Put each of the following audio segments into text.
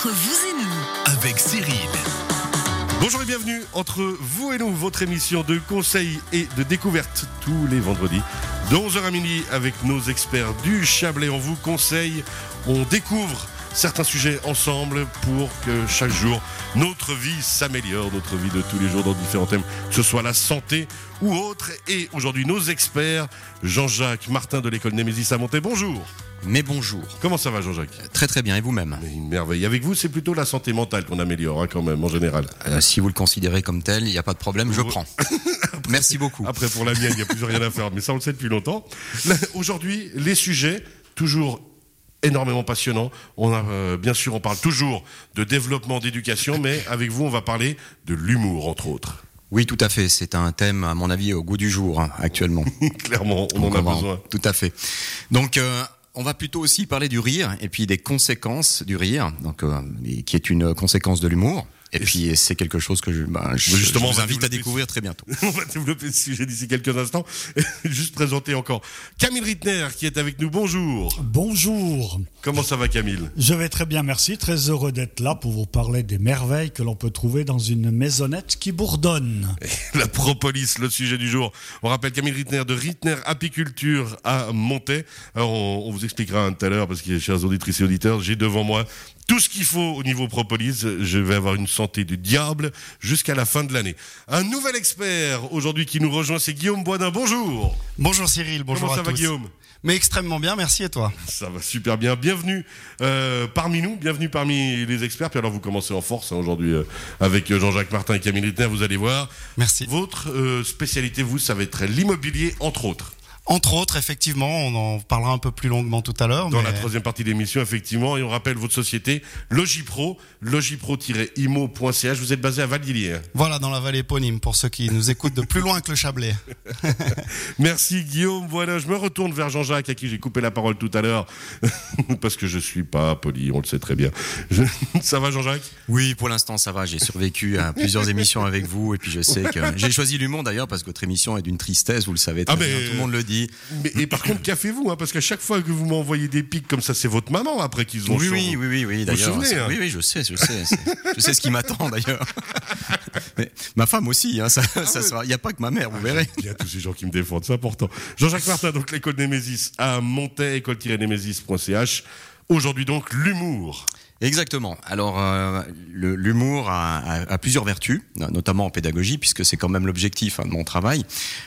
Vous et nous, avec Cyril. Bonjour et bienvenue entre vous et nous, votre émission de conseils et de découverte tous les vendredis de 11h à midi avec nos experts du Chablais. On vous conseille, on découvre certains sujets ensemble pour que chaque jour notre vie s'améliore, notre vie de tous les jours dans différents thèmes, que ce soit la santé ou autre. Et aujourd'hui, nos experts, Jean-Jacques Martin de l'école Némésis à Monté. Bonjour. Mais bonjour. Comment ça va, Jean-Jacques? Très très bien, et vous-même? Une merveille. Avec vous, c'est plutôt la santé mentale qu'on améliore, hein, quand même, en général. Euh, Si vous le considérez comme tel, il n'y a pas de problème, je prends. Merci beaucoup. Après, pour la mienne, il n'y a plus rien à faire, mais ça, on le sait depuis longtemps. Aujourd'hui, les sujets, toujours énormément passionnants. On a, euh, bien sûr, on parle toujours de développement, d'éducation, mais avec vous, on va parler de l'humour, entre autres. Oui, tout à fait. C'est un thème, à mon avis, au goût du jour hein, actuellement. Clairement, on en a besoin. Tout à fait. Donc, euh, on va plutôt aussi parler du rire et puis des conséquences du rire, donc euh, qui est une conséquence de l'humour. Et, Et puis c'est quelque chose que je, ben, je, Justement, je on vous invite à découvrir très bientôt. On va développer ce sujet d'ici quelques instants. Juste présenter encore Camille Rittner qui est avec nous. Bonjour. Bonjour, Comment ça va, Camille? Je vais très bien, merci. Très heureux d'être là pour vous parler des merveilles que l'on peut trouver dans une maisonnette qui bourdonne. La propolis, le sujet du jour. On rappelle Camille Rittner de Rittner Apiculture à Montaix. Alors, on, on vous expliquera un tout à l'heure parce que, chers auditrices et auditeurs, j'ai devant moi tout ce qu'il faut au niveau propolis. Je vais avoir une santé du diable jusqu'à la fin de l'année. Un nouvel expert aujourd'hui qui nous rejoint, c'est Guillaume Boisdin. Bonjour. Bonjour Cyril, bonjour Comment ça à va, tous. Guillaume? Mais extrêmement bien, merci et toi? Ça va super bien. Bienvenue euh, parmi nous, bienvenue parmi les experts. Puis alors, vous commencez en force hein, aujourd'hui euh, avec euh, Jean-Jacques Martin et Camille Rittner. Vous allez voir. Merci. Votre euh, spécialité, vous, ça va être l'immobilier, entre autres. Entre autres, effectivement, on en parlera un peu plus longuement tout à l'heure. Dans mais la troisième partie de l'émission, effectivement, et on rappelle votre société, Logipro, logipro-imo.ch. Vous êtes basé à Valdilier. hein. Voilà, dans la vallée éponyme, pour ceux qui nous écoutent de plus loin que le Chablais. Merci Guillaume. Voilà, je me retourne vers Jean-Jacques à qui j'ai coupé la parole tout à l'heure parce que je suis pas poli, on le sait très bien. Je- Ça va Jean-Jacques? Oui, pour l'instant, ça va. J'ai survécu à plusieurs émissions avec vous et puis je sais que j'ai choisi l'humour d'ailleurs parce que votre émission est d'une tristesse, vous le savez très Ah, mais- bien. Tout le monde le dit. Mais, Et par contre, qu'avez-vous hein, Parce qu'à chaque fois que vous m'envoyez des pics comme ça, c'est votre maman après qu'ils ont Oui, oui, oui, oui, oui, d'ailleurs. vous souvenez, c'est- hein Oui, oui, je sais, je sais. Je sais ce qui m'attend d'ailleurs. Mais ma femme aussi, hein, ça, Ah ça Il n'y a pas que ma mère, vous verrez. Il y a tous ces gens qui me défendent, c'est important. Jean-Jacques Martin, donc l'école Némésis à Montaix, école-némésis.ch. Aujourd'hui donc, l'humour. Exactement. Alors, euh, l'humour a, a- a plusieurs vertus, notamment en pédagogie, puisque c'est quand même l'objectif hein, de mon travail.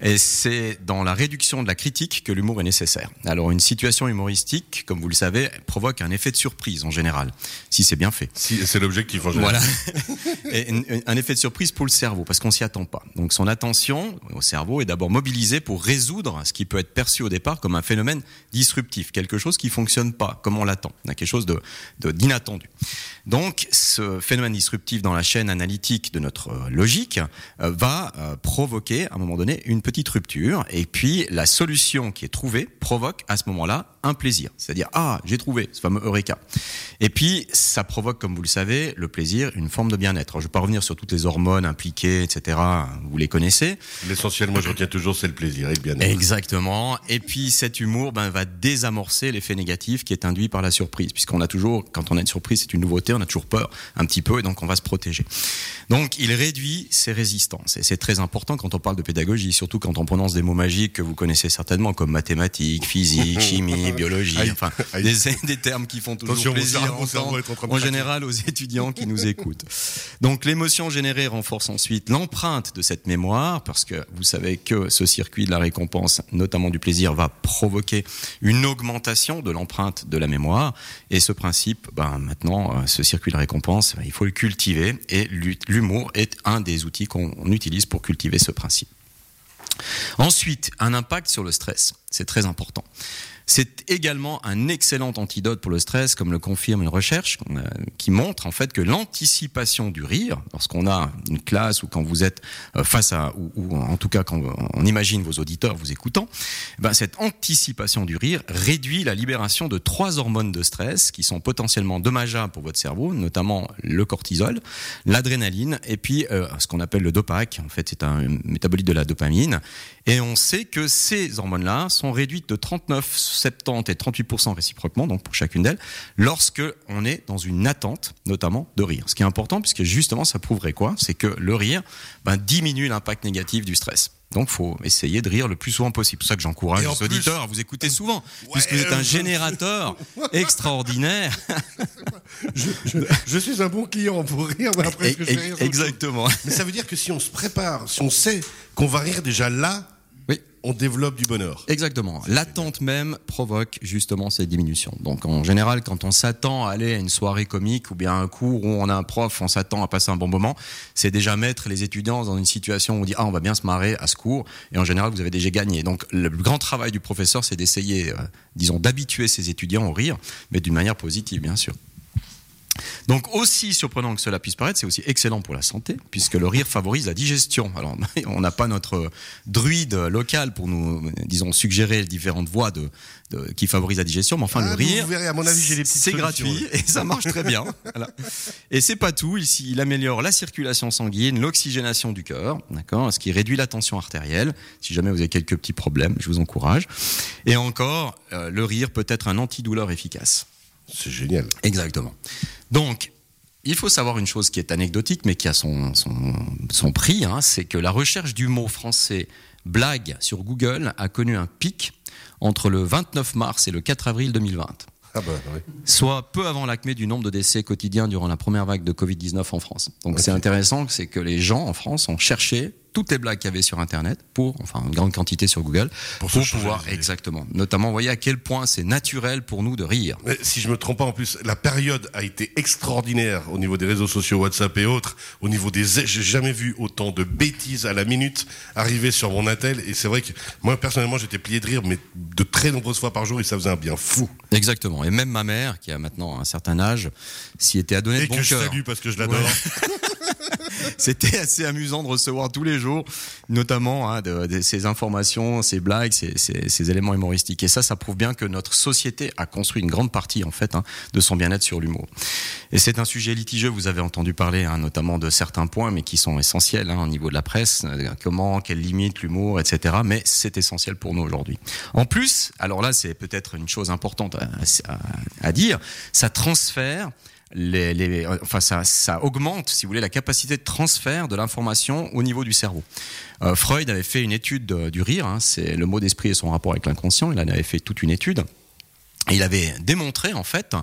Et c'est dans la réduction de la critique que l'humour est nécessaire. Alors, une situation humoristique, comme vous le savez, provoque un effet de surprise en général, si c'est bien fait. Si, c'est l'objectif en général. Voilà. Et un- un effet de surprise pour le cerveau, parce qu'on s'y attend pas. Donc son attention au cerveau est d'abord mobilisée pour résoudre ce qui peut être perçu au départ comme un phénomène disruptif, quelque chose qui fonctionne pas comme on l'attend, quelque chose de de- d'inattendu. Donc ce phénomène disruptif dans la chaîne analytique de notre euh, logique euh, va euh, provoquer à un moment donné une petite rupture, et puis la solution qui est trouvée provoque à ce moment-là un plaisir, c'est-à-dire ah j'ai trouvé ce fameux eureka. Et puis, ça provoque, comme vous le savez, le plaisir, une forme de bien-être. Je ne vais pas revenir sur toutes les hormones impliquées, etc. Vous les connaissez. L'essentiel, moi, je retiens toujours, c'est le plaisir et le bien-être. Exactement. Et puis, cet humour ben, va désamorcer l'effet négatif qui est induit par la surprise. Puisqu'on a toujours, quand on a une surprise, c'est une nouveauté, on a toujours peur un petit peu, et donc on va se protéger. Donc, il réduit ses résistances. Et c'est très important quand on parle de pédagogie, surtout quand on prononce des mots magiques que vous connaissez certainement, comme mathématiques, physique, chimie, biologie, Aïe, enfin, aïe. des, des termes qui font toujours Attention, plaisir cerveau- cerveau en général aux étudiants qui nous écoutent. Donc l'émotion générée renforce ensuite l'empreinte de cette mémoire, parce que vous savez que ce circuit de la récompense, notamment du plaisir, va provoquer une augmentation de l'empreinte de la mémoire. Et ce principe, ben, maintenant, euh, ce circuit de récompense, ben, il faut le cultiver. Et l'hu- l'humour est un des outils qu'on utilise pour cultiver ce principe. Ensuite, un impact sur le stress. C'est très important. C'est également un excellent antidote pour le stress, comme le confirme une recherche euh, qui montre en fait que l'anticipation du rire, lorsqu'on a une classe ou quand vous êtes euh, face à, ou, en tout cas quand on imagine vos auditeurs vous écoutant, ben cette anticipation du rire réduit la libération de trois hormones de stress qui sont potentiellement dommageables pour votre cerveau, notamment le cortisol, l'adrénaline et puis euh, ce qu'on appelle le dopac. En fait, c'est un métabolite de la dopamine. Et on sait que ces hormones-là sont réduites de 39 70 et 38% réciproquement, donc pour chacune d'elles, lorsque on est dans une attente, notamment de rire. Ce qui est important, puisque justement, ça prouverait quoi? C'est que le rire ben, diminue l'impact négatif du stress. Donc, faut essayer de rire le plus souvent possible. C'est pour ça que j'encourage les plus- auditeurs à vous écouter souvent, Ouais, puisque vous êtes un générateur extraordinaire. Je, je- je suis un bon client pour rire, mais après, que je vais rire Exactement. Mais ça veut dire que si on se prépare, si on sait qu'on va rire déjà là. On développe du bonheur. Exactement. L'attente même provoque justement cette diminution. Donc en général, quand on s'attend à aller à une soirée comique ou bien à un cours où on a un prof, on s'attend à passer un bon moment, c'est déjà mettre les étudiants dans une situation où on dit ah on va bien se marrer à ce cours et en général vous avez déjà gagné. Donc le grand travail du professeur c'est d'essayer, euh, disons, d'habituer ses étudiants au rire, mais d'une manière positive bien sûr. Donc aussi surprenant que cela puisse paraître, c'est aussi excellent pour la santé, puisque le rire favorise la digestion. Alors on n'a pas notre druide local pour nous, disons, suggérer différentes voies de, de- qui favorisent la digestion, mais enfin Ah, le vous- rire, vous verrez, à mon avis, c'est gratuit et ça marche très bien. Voilà. Et c'est pas tout, ici il améliore la circulation sanguine, l'oxygénation du cœur, d'accord, ce qui réduit la tension artérielle. Si jamais vous avez quelques petits problèmes, je vous encourage. Et encore, euh, le rire peut être un antidouleur efficace. C'est génial. Exactement. Donc, il faut savoir une chose qui est anecdotique, mais qui a son, son, son prix, hein, c'est que la recherche du mot français blague sur Google a connu un pic entre le 29 mars et le 4 avril 2020 Ah bah oui. soit peu avant l'acmé du nombre de décès quotidiens durant la première vague de Covid-19 en France. Donc c'est intéressant, c'est que les gens en France ont cherché toutes les blagues qu'il y avait sur Internet, pour, enfin une grande quantité sur Google, Pour pouvoir, exactement, notamment, vous voyez à quel point c'est naturel pour nous de rire. Mais si je me trompe pas, en plus, la période a été extraordinaire au niveau des réseaux sociaux, WhatsApp et autres. Au niveau des, j'ai jamais vu autant de bêtises à la minute arriver sur mon attel. Et c'est vrai que moi, personnellement, j'étais plié de rire, mais de très nombreuses fois par jour, et ça faisait un bien fou. Exactement. Et même ma mère, qui a maintenant un certain âge, s'y était adonnée Et de bon que je salue parce que je l'adore. C'était assez amusant de recevoir tous les jours, notamment hein, ces informations, ces blagues, ces, éléments humoristiques. Et ça, ça prouve bien que notre société a construit une grande partie en fait hein, de son bien-être sur l'humour. Et c'est un sujet litigieux. Vous avez entendu parler hein, notamment de certains points, mais qui sont essentiels au niveau de la presse. euh, Comment, quelles limites, l'humour, etc. Mais c'est essentiel pour nous aujourd'hui. En plus, alors là, c'est peut-être une chose importante à dire, ça transfère enfin ça, augmente, si vous voulez, la capacité de transfert de l'information au niveau du cerveau. Euh, Freud avait fait une étude de- du rire, hein, c'est le mot d'esprit et son rapport avec l'inconscient. Il en avait fait toute une étude. Il avait démontré en fait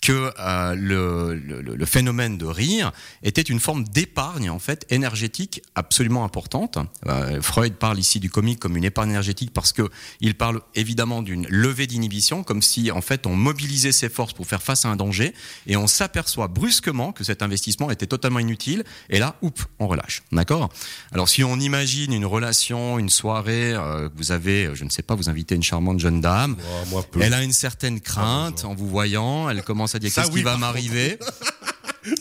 que euh, le, le- le phénomène de rire était une forme d'épargne en fait énergétique absolument importante. Euh, Freud parle ici du comique comme une épargne énergétique parce que il parle évidemment d'une levée d'inhibition, comme si en fait on mobilisait ses forces pour faire face à un danger et on s'aperçoit brusquement que cet investissement était totalement inutile et là, oups, on relâche. D'accord? Alors si on imagine une relation, une soirée, euh, vous avez, je ne sais pas, vous invitez une charmante jeune dame. Oh. Elle a une certaine crainte en vous voyant, elle commence à dire qu'est-ce oui, qui va m'arriver.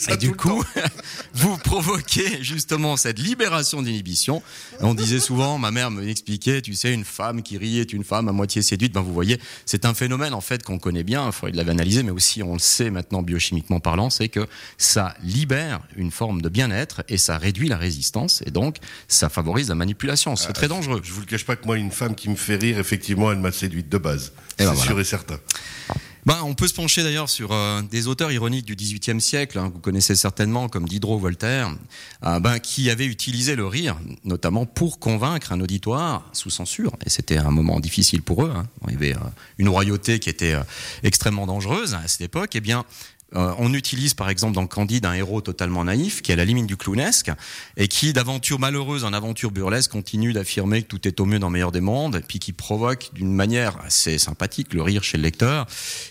Et du coup, vous provoquez justement cette libération d'inhibition. On disait souvent, ma mère me expliquait, tu sais, une femme qui rit est une femme à moitié séduite. Ben vous voyez, c'est un phénomène en fait qu'on connaît bien. Freud l'avait analysé, mais aussi on le sait maintenant biochimiquement parlant, c'est que ça libère une forme de bien-être et ça réduit la résistance et donc ça favorise la manipulation. C'est très dangereux. Je vous le cache pas que moi, une femme qui me fait rire, effectivement, elle m'a séduite de base. C'est ben voilà. sûr et certain. Ben, on peut se pencher d'ailleurs sur euh, des auteurs ironiques du XVIIIe siècle, hein, vous connaissez certainement comme Diderot, Voltaire, euh, ben, qui avaient utilisé le rire, notamment pour convaincre un auditoire sous censure. Et c'était un moment difficile pour eux. Hein. Il y avait euh, une royauté qui était euh, extrêmement dangereuse à cette époque. Eh bien, euh, on utilise par exemple dans Candide un héros totalement naïf qui est à la limite du clownesque et qui d'aventure malheureuse en aventure burlesque continue d'affirmer que tout est au mieux dans le meilleur des mondes et puis qui provoque d'une manière assez sympathique le rire chez le lecteur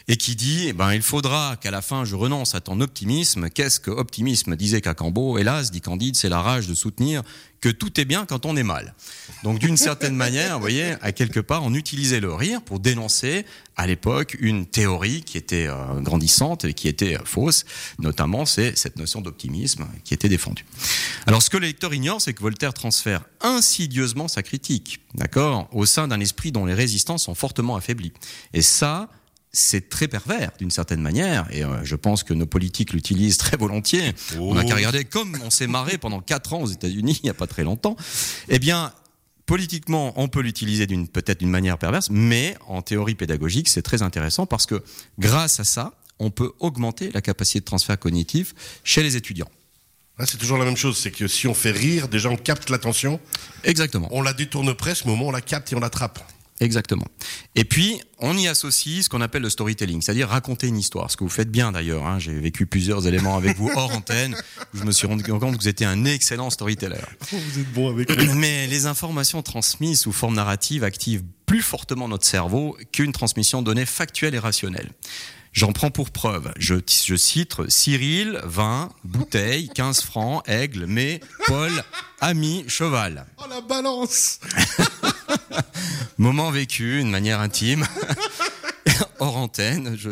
et qui dit eh ben il faudra qu'à la fin je renonce à ton optimisme. Qu'est-ce que optimisme? disait Cacambo. Hélas dit Candide c'est la rage de soutenir que tout est bien quand on est mal. Donc d'une certaine manière, vous voyez, à quelque part, on utilisait le rire pour dénoncer à l'époque une théorie qui était euh, grandissante et qui était fausse. Notamment, c'est cette notion d'optimisme qui était défendue. Alors ce que les lecteurs ignorent, c'est que Voltaire transfère insidieusement sa critique, d'accord, au sein d'un esprit dont les résistances sont fortement affaiblies. Et ça, c'est très pervers d'une certaine manière, et euh, je pense que nos politiques l'utilisent très volontiers. On n'a qu'à regarder comme on s'est marré pendant quatre ans aux États-Unis il n'y a pas très longtemps. Eh bien, Politiquement, on peut l'utiliser d'une peut-être d'une manière perverse, mais en théorie pédagogique, c'est très intéressant parce que grâce à ça, on peut augmenter la capacité de transfert cognitif chez les étudiants. c'est toujours la même chose, c'est que si on fait rire, déjà on capte l'attention. Exactement. On la détourne presque, mais au moment on la capte et on l'attrape. Exactement. Et puis, on y associe ce qu'on appelle le storytelling, c'est-à-dire raconter une histoire. Ce que vous faites bien d'ailleurs. Hein. J'ai vécu plusieurs éléments avec vous hors antenne. Où je me suis rendu compte que vous étiez un excellent storyteller. Vous êtes bon avec Mais les informations transmises sous forme narrative activent plus fortement notre cerveau qu'une transmission donnée factuelle et rationnelle. J'en prends pour preuve. Je, je cite Cyril, vin, bouteille, 15 francs, aigle, mais, Paul, ami, cheval. Oh la balance Moment vécu, une manière intime. hors antenne. Je,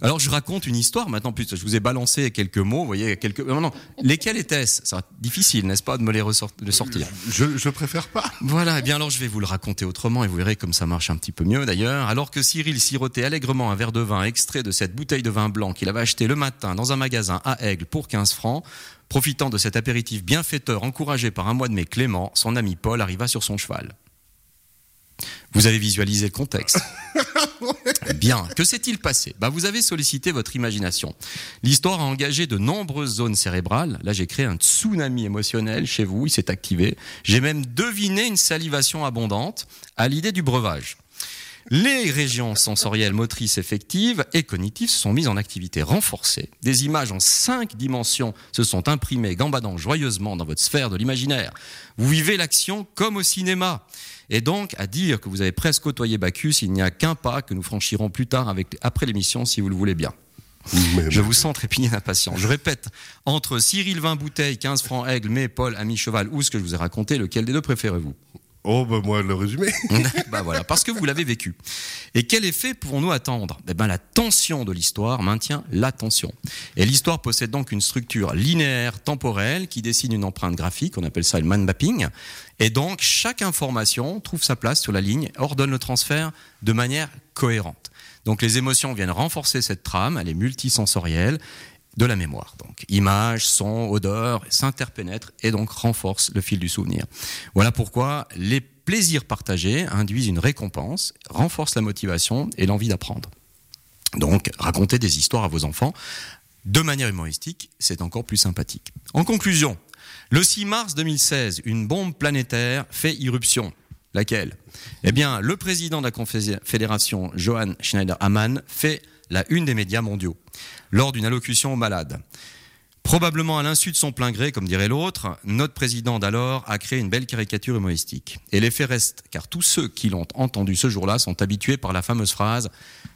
alors je raconte une histoire maintenant. Plus, je vous ai balancé quelques mots. Vous voyez quelques. Non, non. Lesquels étaient-ce? C'est difficile, n'est-ce pas, de me les, sortir. Je, je préfère pas. Voilà. Et eh bien alors je vais vous le raconter autrement et vous verrez comme ça marche un petit peu mieux d'ailleurs. Alors que Cyril sirotait allègrement un verre de vin extrait de cette bouteille de vin blanc qu'il avait acheté le matin dans un magasin à Aigle pour 15 francs. Profitant de cet apéritif bienfaiteur encouragé par un mois de mai clément, son ami Paul arriva sur son cheval. Vous avez visualisé le contexte. Bien. Que s'est-il passé? Bah, Vous avez sollicité votre imagination. L'histoire a engagé de nombreuses zones cérébrales. Là, j'ai créé un tsunami émotionnel chez vous. Il s'est activé. J'ai même deviné une salivation abondante à l'idée du breuvage. Les régions sensorielles, motrices, effectives et cognitives se sont mises en activité renforcée. Des images en cinq dimensions se sont imprimées, gambadant joyeusement dans votre sphère de l'imaginaire. Vous vivez l'action comme au cinéma. Et donc, à dire que vous avez presque côtoyé Bacchus, il n'y a qu'un pas que nous franchirons plus tard avec, après l'émission, si vous le voulez bien. Je vous sens trépigner d'impatience. Je répète, entre Cyril 20 bouteilles, 15 francs aigle, mais Paul, ami cheval, ou ce que je vous ai raconté, lequel des deux préférez-vous? Oh, bah moi, le résumé. bah voilà, parce que vous l'avez vécu. Et quel effet pouvons-nous attendre? Eh ben, la tension de l'histoire maintient l'attention. Et l'histoire possède donc une structure linéaire, temporelle, qui dessine une empreinte graphique, on appelle ça le mind mapping. Et donc, chaque information trouve sa place sur la ligne, ordonne le transfert de manière cohérente. Donc, les émotions viennent renforcer cette trame, elle est multisensorielle, de la mémoire. Donc, images, sons, odeurs s'interpénètrent et donc renforcent le fil du souvenir. Voilà pourquoi les plaisirs partagés induisent une récompense, renforcent la motivation et l'envie d'apprendre. Donc, raconter des histoires à vos enfants de manière humoristique, c'est encore plus sympathique. En conclusion, le 6 mars 2016, une bombe planétaire fait irruption. Laquelle? Eh bien, le président de la Confédération, Johan Schneider-Hammann, fait la une des médias mondiaux lors d'une allocution aux malades. Probablement à l'insu de son plein gré, comme dirait l'autre, notre président d'alors a créé une belle caricature humoristique. Et l'effet reste, car tous ceux qui l'ont entendu ce jour-là sont habitués par la fameuse phrase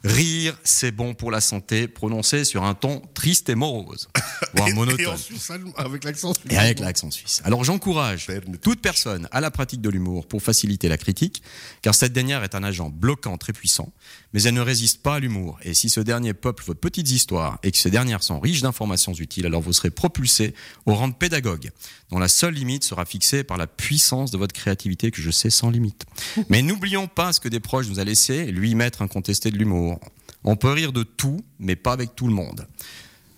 Rire, c'est bon pour la santé, prononcée sur un ton triste et morose, voire monotone. Et, avec l'accent suisse. Et avec l'accent suisse. Alors j'encourage toute personne à la pratique de l'humour pour faciliter la critique, car cette dernière est un agent bloquant très puissant, mais elle ne résiste pas à l'humour. Et si ce dernier peuple vos petites histoires et que ces dernières sont riches d'informations utiles, alors vous serez propulsé au rang de pédagogue, dont la seule limite sera fixée par la puissance de votre créativité que je sais sans limite. Mais n'oublions pas ce que des proches nous a laissé, lui maître incontesté de l'humour. On peut rire de tout, mais pas avec tout le monde.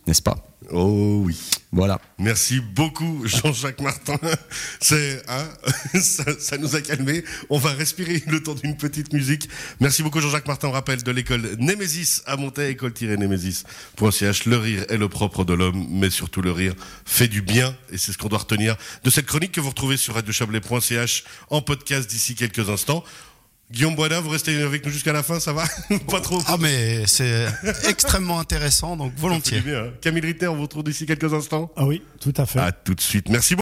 N'est-ce pas? Oh oui. Voilà. Merci beaucoup Jean-Jacques Martin. C'est hein, ça, nous a calmé. On va respirer le temps d'une petite musique. Merci beaucoup Jean-Jacques Martin. On rappelle de l'école Némésis à Montaigne, école-némésis.ch. Le rire est le propre de l'homme, mais surtout le rire fait du bien et c'est ce qu'on doit retenir de cette chronique que vous retrouvez sur radiochablais.ch en podcast d'ici quelques instants. Guillaume Boisdin, vous restez avec nous jusqu'à la fin, ça va Pas trop Ah mais c'est extrêmement intéressant, donc volontiers. Bien, hein. Camille Ritter, on vous retrouve d'ici quelques instants Ah oui, tout à fait. À tout de suite. Merci beaucoup.